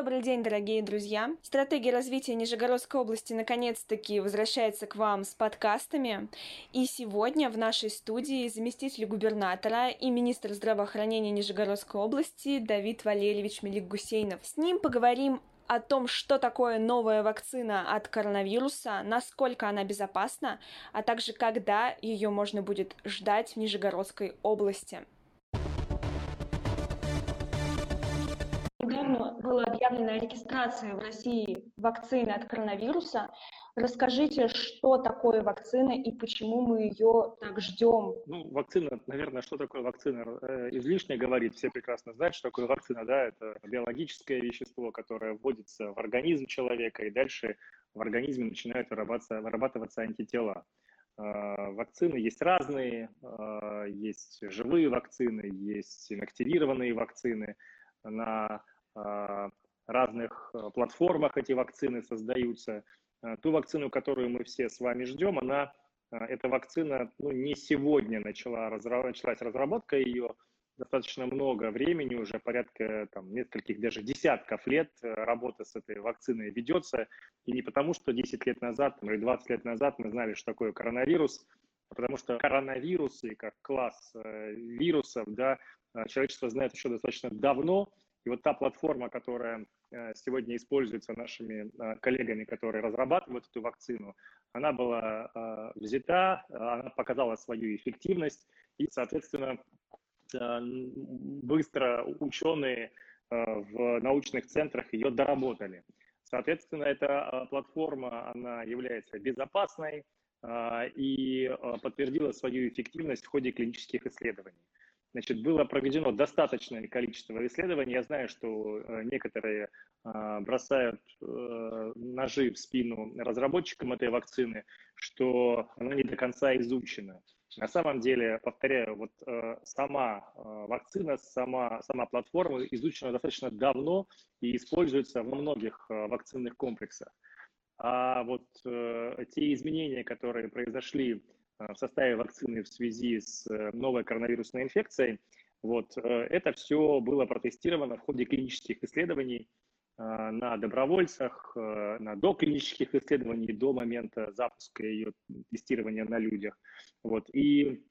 Добрый день, дорогие друзья! Стратегия развития Нижегородской области наконец-таки возвращается к вам с подкастами. И сегодня в нашей студии заместитель губернатора и министр здравоохранения Нижегородской области Давид Валерьевич Мелик-Гусейнов. С ним поговорим о том, что такое новая вакцина от коронавируса, насколько она безопасна, а также когда ее можно будет ждать в Нижегородской области. Недавно была объявлена регистрация в России вакцины от коронавируса. Расскажите, что такое вакцина и почему мы ее так ждем? Ну, вакцина, наверное, что такое вакцина, э, излишне говорить. Все прекрасно знают, что такое вакцина. Да, это биологическое вещество, которое вводится в организм человека, и дальше в организме начинают вырабатываться, вырабатываться антитела. Э, вакцины есть разные, э, есть живые вакцины, есть инактивированные вакцины. На разных а, платформах эти вакцины создаются. А, ту вакцину, которую мы все с вами ждем, она, эта вакцина ну, не сегодня начала, началась разработка ее, достаточно много времени, уже порядка там, нескольких, даже десятков лет э, работа с этой вакциной ведется. И не потому, что 10 лет назад или 20 лет назад мы знали, что такое коронавирус, а потому что коронавирусы как класс э, вирусов, да, человечество знает еще достаточно давно, и вот та платформа, которая э, сегодня используется нашими э, коллегами, которые разрабатывают эту вакцину, она была э, взята, она показала свою эффективность, и, соответственно, быстро ученые в научных центрах ее доработали. Соответственно, эта платформа, она является безопасной и подтвердила свою эффективность в ходе клинических исследований. Значит, было проведено достаточное количество исследований. Я знаю, что э, некоторые а, бросают э, ножи в спину разработчикам этой вакцины, что она не до конца изучена. На самом деле, повторяю, вот э, сама вакцина, сама, сама платформа изучена достаточно давно и используется во многих вакцинных комплексах. А вот те изменения, которые произошли Э, в составе вакцины в связи с э, новой коронавирусной инфекцией. Вот, э, это все было протестировано в ходе клинических исследований на добровольцах, на доклинических исследований до момента запуска ее тестирования на людях. Вот, и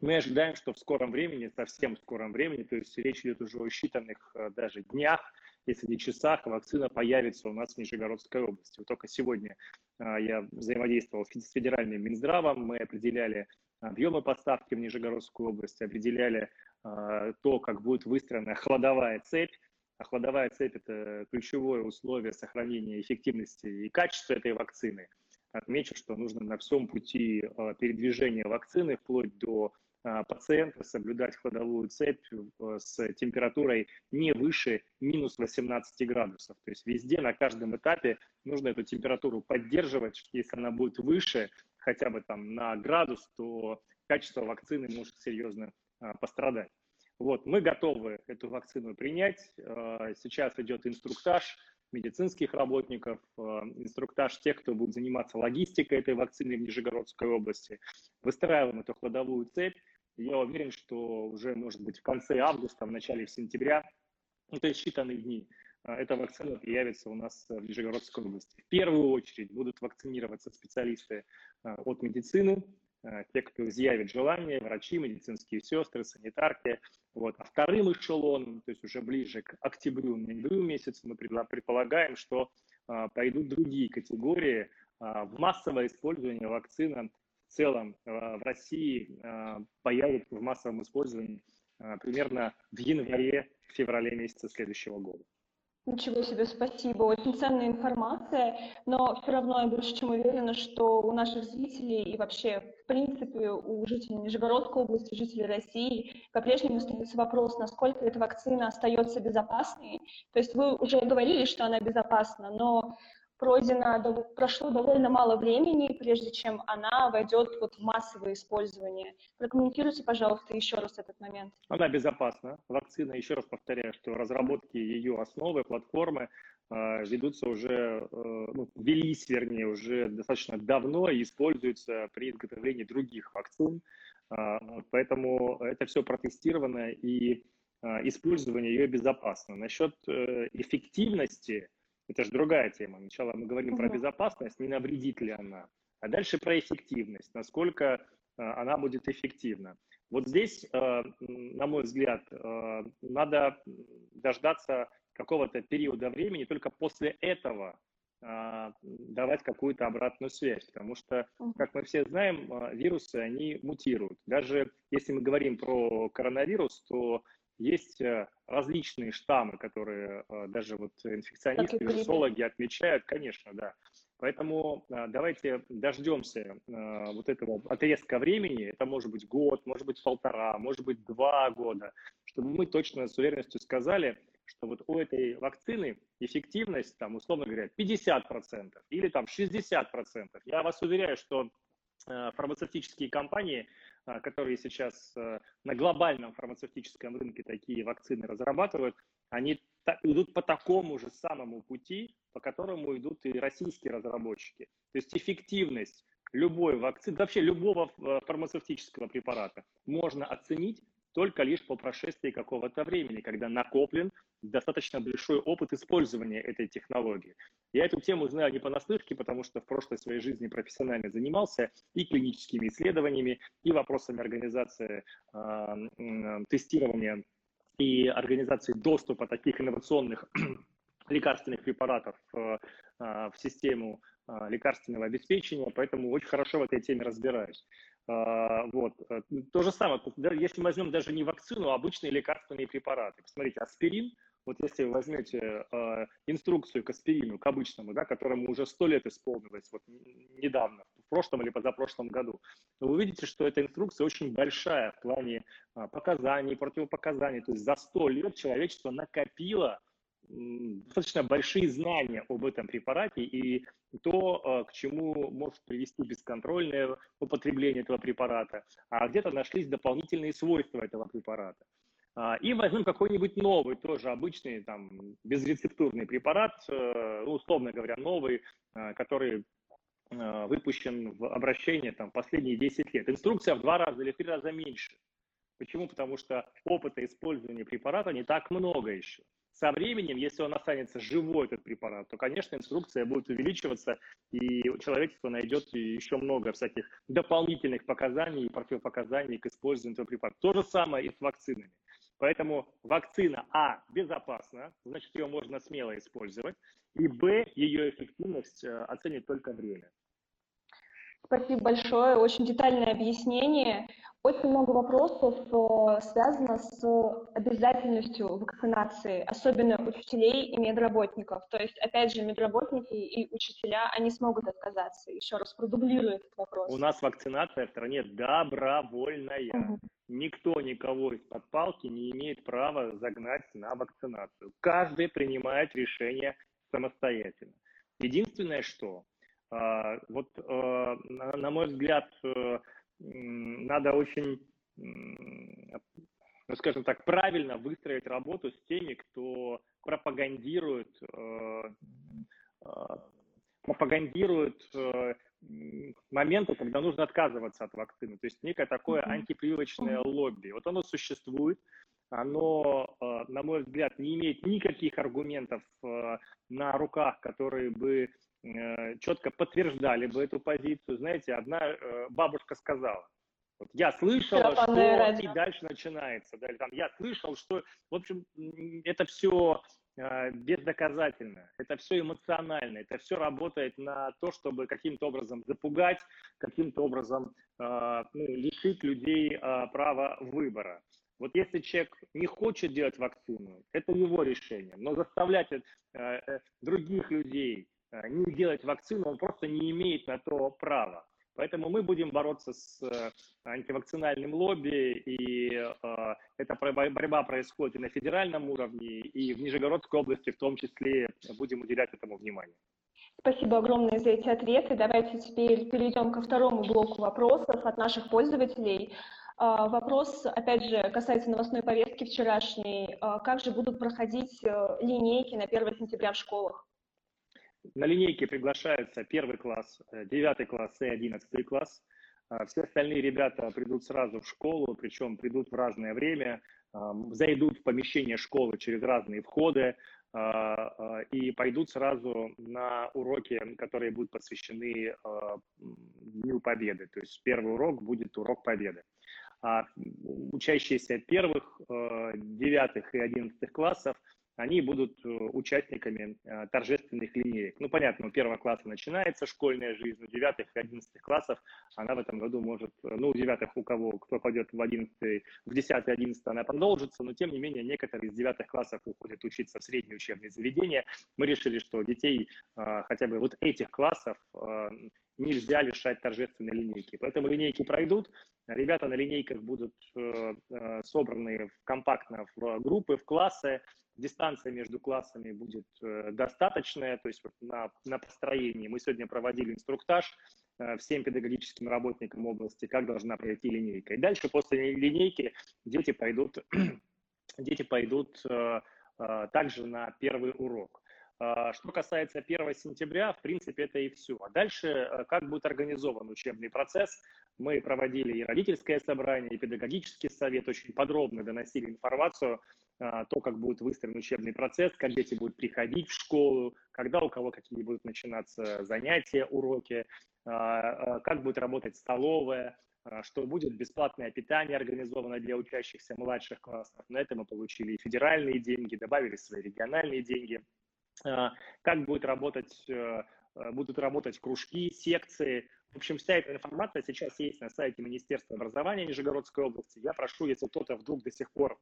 мы ожидаем, что в скором времени, совсем в скором времени, то есть речь идет уже о считанных даже днях, если не часах, вакцина появится у нас в Нижегородской области. Вот только сегодня а, я взаимодействовал с федеральным Минздравом, мы определяли объемы поставки в Нижегородскую область, определяли а, то, как будет выстроена холодовая цепь. А холодовая цепь – это ключевое условие сохранения эффективности и качества этой вакцины. Отмечу, что нужно на всем пути а, передвижения вакцины, вплоть до пациента соблюдать ходовую цепь э, с температурой не выше минус 18 градусов. То есть везде, на каждом этапе нужно эту температуру поддерживать. Если она будет выше хотя бы там на градус, то качество вакцины может серьезно а, пострадать. Вот, мы готовы эту вакцину принять. А, сейчас идет инструктаж медицинских работников, инструктаж тех, кто будет заниматься логистикой этой вакцины в Нижегородской области. Выстраиваем эту ходовую цепь. Я уверен, что уже, может быть, в конце августа, в начале сентября, ну, то есть считанные дни, а, эта вакцина появится у нас в Нижегородской области. В первую очередь будут вакцинироваться специалисты а, от медицины, а, те, кто изъявит желание, врачи, медицинские сестры, санитарки. Вот. А вторым эшелоном, то есть уже ближе к октябрю, ноябрю месяцу, мы предполагаем, что пойдут другие категории в массовое использование вакцины в целом э, в России э, появится в массовом использовании э, примерно в январе-феврале месяца следующего года. Ничего себе, спасибо. Очень ценная информация, но все равно я больше чем уверена, что у наших зрителей и вообще, в принципе, у жителей Нижегородской области, жителей России по-прежнему остается вопрос, насколько эта вакцина остается безопасной. То есть вы уже говорили, что она безопасна, но пройдено, прошло довольно мало времени, прежде чем она войдет вот в массовое использование. Прокомментируйте, пожалуйста, еще раз этот момент. Она безопасна. Вакцина, еще раз повторяю, что разработки ее основы, платформы э, ведутся уже, э, ну, велись, вернее, уже достаточно давно и используются при изготовлении других вакцин. Э, поэтому это все протестировано и использования ее безопасно. Насчет эффективности, это же другая тема. Сначала мы говорим про безопасность, не навредит ли она. А дальше про эффективность, насколько она будет эффективна. Вот здесь, на мой взгляд, надо дождаться какого-то периода времени, только после этого давать какую-то обратную связь, потому что, как мы все знаем, вирусы, они мутируют. Даже если мы говорим про коронавирус, то есть э, различные штаммы, которые э, даже вот инфекционисты, вирусологи отмечают, конечно, да. Поэтому а, давайте дождемся вот этого отрезка времени, это может быть год, может быть полтора, может быть два года, чтобы мы точно с уверенностью сказали, что вот у этой вакцины эффективность, там, условно говоря, 50% или там 60%. Я вас уверяю, что э, фармацевтические компании, э, которые сейчас э, на глобальном фармацевтическом рынке такие вакцины разрабатывают, они идут по такому же самому пути, по которому идут и российские разработчики. То есть эффективность любой вакцины, вообще любого фармацевтического препарата можно оценить только лишь по прошествии какого-то времени, когда накоплен достаточно большой опыт использования этой технологии. Я эту тему знаю не понаслышке, потому что в прошлой своей жизни профессионально занимался и клиническими исследованиями, и вопросами организации э, тестирования и организации доступа таких инновационных лекарственных препаратов э, в систему э, лекарственного обеспечения, поэтому очень хорошо в этой теме разбираюсь. А, вот. Э, то же самое, если мы возьмем даже не вакцину, а обычные лекарственные препараты. Посмотрите, аспирин, вот если вы возьмете э, инструкцию к аспирину, к обычному, да, которому уже сто лет исполнилось, вот недавно, в прошлом или позапрошлом году, вы увидите, что эта инструкция очень большая в плане э, показаний, противопоказаний. То есть за сто лет человечество накопило достаточно большие знания об этом препарате и то, э, к чему может привести бесконтрольное употребление этого препарата, а где-то нашлись дополнительные свойства этого препарата. А, и возьмем какой-нибудь новый, тоже обычный, там, безрецептурный препарат, э, ну, условно говоря, новый, э, который выпущен в обращение там, последние 10 лет. Инструкция в два раза или в три раза меньше. Почему? Потому что опыта использования препарата не так много еще со временем, если он останется живой, этот препарат, то, конечно, инструкция будет увеличиваться, и человечество найдет еще много всяких дополнительных показаний и противопоказаний к использованию этого препарата. То же самое и с вакцинами. Поэтому вакцина А безопасна, значит, ее можно смело использовать, и Б, ее эффективность э, оценит только время. Спасибо большое, очень детальное объяснение. Очень много вопросов э, связано с обязательностью вакцинации, особенно учителей и медработников. То есть, опять же, медработники и учителя, они смогут отказаться. Еще раз продублирую этот вопрос. У нас вакцинация в стране добровольная. Угу. Никто никого из-под палки не имеет права загнать на вакцинацию. Каждый принимает решение самостоятельно. Единственное, что вот, э, на мой взгляд, э, надо очень, ну, скажем так, правильно выстроить работу с теми, кто пропагандирует, э, пропагандирует моменты, когда нужно отказываться от вакцины. То есть некое такое антипрививочное лобби. Вот оно существует, оно, на мой взгляд, не имеет никаких аргументов на руках, которые бы четко подтверждали бы эту позицию. Знаете, одна э, бабушка сказала, вот я слышала, что радио. и дальше начинается. Да, или там, я слышал, что, в общем, это все э, бездоказательно, это все эмоционально, это все работает на то, чтобы каким-то образом запугать, каким-то образом ну, лишить людей права выбора. Вот если человек не хочет делать вакцину, это его решение, но заставлять других людей Э, не делать вакцину, он просто не имеет на то права. Поэтому мы будем бороться с э, антивакцинальным лобби, и э, эта борьба происходит и на федеральном уровне, и в Нижегородской области в том числе будем уделять этому внимание. Спасибо огромное за эти ответы. Давайте теперь перейдем ко второму блоку вопросов от наших пользователей. Э, вопрос, опять же, касается новостной повестки вчерашней. Как же будут проходить линейки на 1 сентября в школах? На линейке приглашается первый класс, э, девятый класс и одиннадцатый класс. А, все остальные ребята придут сразу в школу, причем придут в разное время. зайдут в помещение школы через разные входы и пойдут сразу на уроки, которые будут посвящены Дню Победы. То есть первый урок будет урок Победы. А учащиеся первых, девятых и одиннадцатых классов – они будут э, участниками э, торжественных линеек. Ну, понятно, у первого класса начинается школьная жизнь, у девятых и одиннадцатых классов она в этом году может, э, ну, у девятых у кого, кто пойдет в одиннадцатый, в десятый, одиннадцатый, она продолжится, но тем не менее некоторые из девятых классов уходят учиться в средние учебные заведения. Мы решили, что детей хотя бы вот этих классов нельзя лишать торжественной линейки. Поэтому линейки пройдут, ребята на линейках будут собраны компактно в группы, в классы, дистанция между классами будет э, достаточная, то есть вот на, на построении. Мы сегодня проводили инструктаж э, всем педагогическим работникам области, как должна пройти линейка. И дальше после линейки дети пойдут, дети пойдут э, также на первый урок. Что касается 1 сентября, в принципе, это и все. А дальше, как будет организован учебный процесс, мы проводили и родительское собрание, и педагогический совет, очень подробно доносили информацию а, то, как будет выстроен учебный процесс, как дети будут приходить в школу, когда у кого какие будут начинаться занятия, уроки, а, а, как будет работать столовая, что будет бесплатное питание организовано для учащихся младших классов. На это мы получили и федеральные деньги, добавили свои региональные деньги. Как будет работать, будут работать кружки, секции. В общем, вся эта информация сейчас есть на сайте Министерства образования Нижегородской области. Я прошу, если кто-то вдруг до сих пор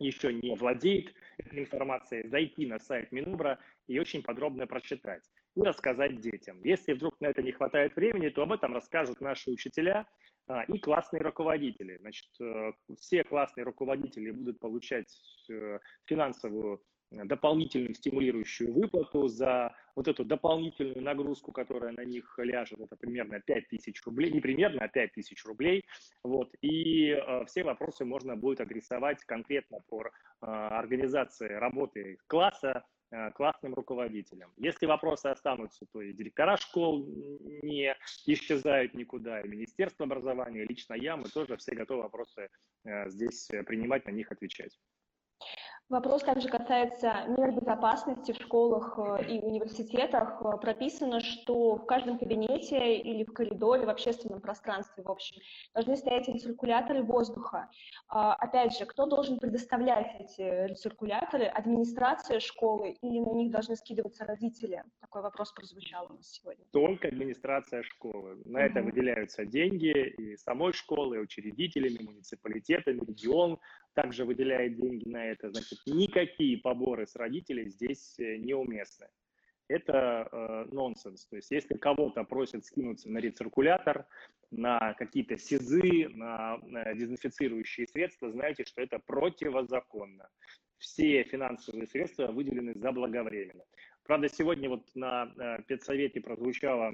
еще не владеет этой информацией, зайти на сайт Минубра и очень подробно прочитать и рассказать детям. Если вдруг на это не хватает времени, то об этом расскажут наши учителя а, и классные руководители. Значит, э, все классные руководители будут получать э, финансовую дополнительную стимулирующую выплату за вот эту дополнительную нагрузку, которая на них ляжет, это примерно 5 тысяч рублей, не примерно, а 5 тысяч рублей, вот, и э, все вопросы можно будет адресовать конкретно по э, организации работы класса, э, классным руководителям. Если вопросы останутся, то и директора школ не исчезают никуда, и Министерство образования, и лично я, мы тоже все готовы вопросы э, здесь принимать, на них отвечать. Вопрос также касается мер безопасности в школах э, и университетах. Э, прописано, что в каждом кабинете или в коридоре, в общественном пространстве, в общем, должны стоять рециркуляторы воздуха. А, опять же, кто должен предоставлять эти рециркуляторы? Администрация школы или на них должны скидываться родители? Такой вопрос прозвучал у нас сегодня. Только администрация школы. На mm-hmm. это выделяются деньги и самой школы, и учредителями, муниципалитетами, регион также выделяет деньги на это, значит, никакие поборы с родителей здесь э, неуместны. Это э, нонсенс. То есть если кого-то просят скинуться на рециркулятор, на какие-то СИЗы, на, на дезинфицирующие средства, знаете, что это противозаконно. Все финансовые средства выделены заблаговременно. Правда, сегодня вот на э, педсовете прозвучала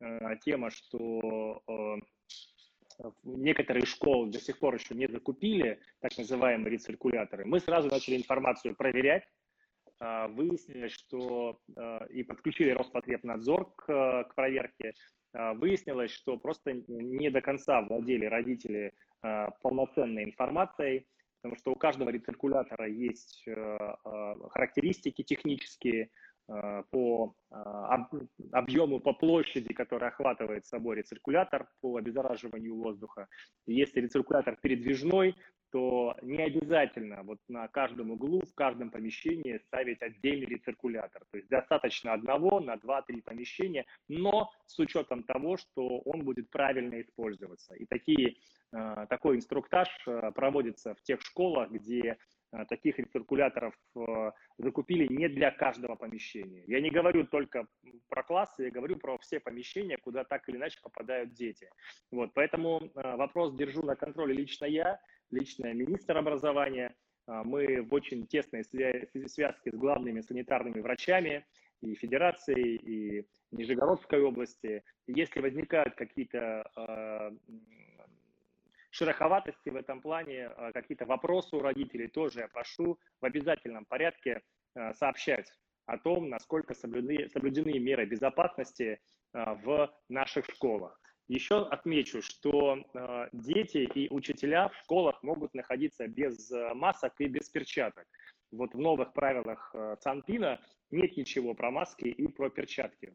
э, тема, что э, некоторые школы до сих пор еще не закупили так называемые рециркуляторы, мы сразу начали информацию проверять, а, выяснили, что а, и подключили Роспотребнадзор к, к проверке, выяснилось, что просто не до конца владели родители полноценной информацией, потому что у каждого рециркулятора есть характеристики технические, Э, по э, объему, по площади, который охватывает собой рециркулятор по обеззараживанию воздуха. Если рециркулятор передвижной, то не обязательно вот на каждом углу, в каждом помещении ставить отдельный рециркулятор. То есть достаточно одного на два-три помещения, но с учетом того, что он будет правильно использоваться. И такие, э, такой инструктаж проводится в тех школах, где Э, таких рециркуляторов э, закупили не для каждого помещения. Я не говорю только про классы, я говорю про все помещения, куда так или иначе попадают дети. Вот, поэтому э, вопрос держу на контроле лично я, лично министр образования. Мы в очень тесной связке с главными санитарными врачами и Федерации, и Нижегородской области. Если возникают какие-то шероховатости в этом плане, а, какие-то вопросы у родителей тоже я прошу в обязательном порядке а, сообщать о том, насколько соблюдены, соблюдены меры безопасности а, в наших школах. Еще отмечу, что э, дети и учителя в школах могут находиться без э, масок и без перчаток. Вот в новых правилах э, Санпина нет ничего про маски и про перчатки.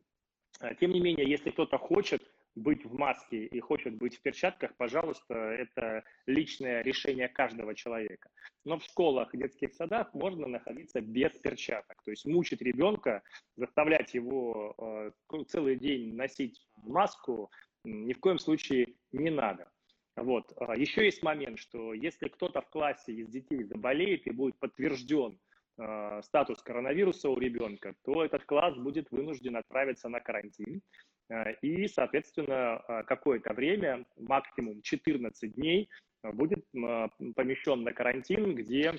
Э, тем не менее, если кто-то хочет быть в маске и хочет быть в перчатках, пожалуйста, это личное решение каждого человека. Но в школах, детских садах можно находиться без перчаток. То есть мучить ребенка, заставлять его э, целый день носить маску ни в коем случае не надо. Вот. А еще есть момент, что если кто-то в классе из детей заболеет и будет подтвержден э, статус коронавируса у ребенка, то этот класс будет вынужден отправиться на карантин. Э, и, соответственно, э, какое-то время, максимум 14 дней, будет э, помещен на карантин, где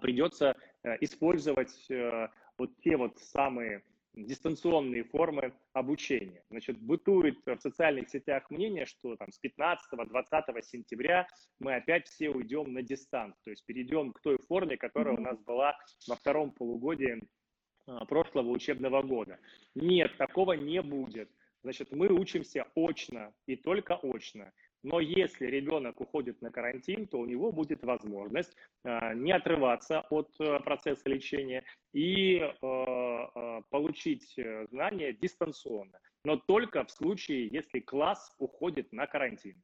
придется использовать вот те вот самые дистанционные формы обучения. Значит, бытует в социальных сетях мнение, что там с 15-20 сентября мы опять все уйдем на дистант, то есть перейдем к той форме, которая у нас была во втором полугодии прошлого учебного года. Нет, такого не будет. Значит, мы учимся очно и только очно. Но если ребенок уходит на карантин, то у него будет возможность э, не отрываться от э, процесса лечения и э, получить знания дистанционно. Но только в случае, если класс уходит на карантин.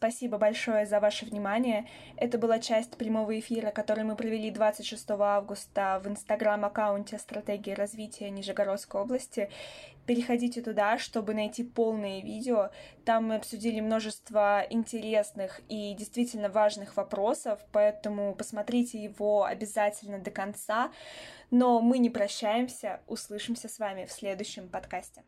Спасибо большое за ваше внимание. Это была часть прямого эфира, который мы провели 26 августа в инстаграм-аккаунте «Стратегия развития Нижегородской области». Переходите туда, чтобы найти полное видео. Там мы обсудили множество интересных и действительно важных вопросов, поэтому посмотрите его обязательно до конца. Но мы не прощаемся, услышимся с вами в следующем подкасте.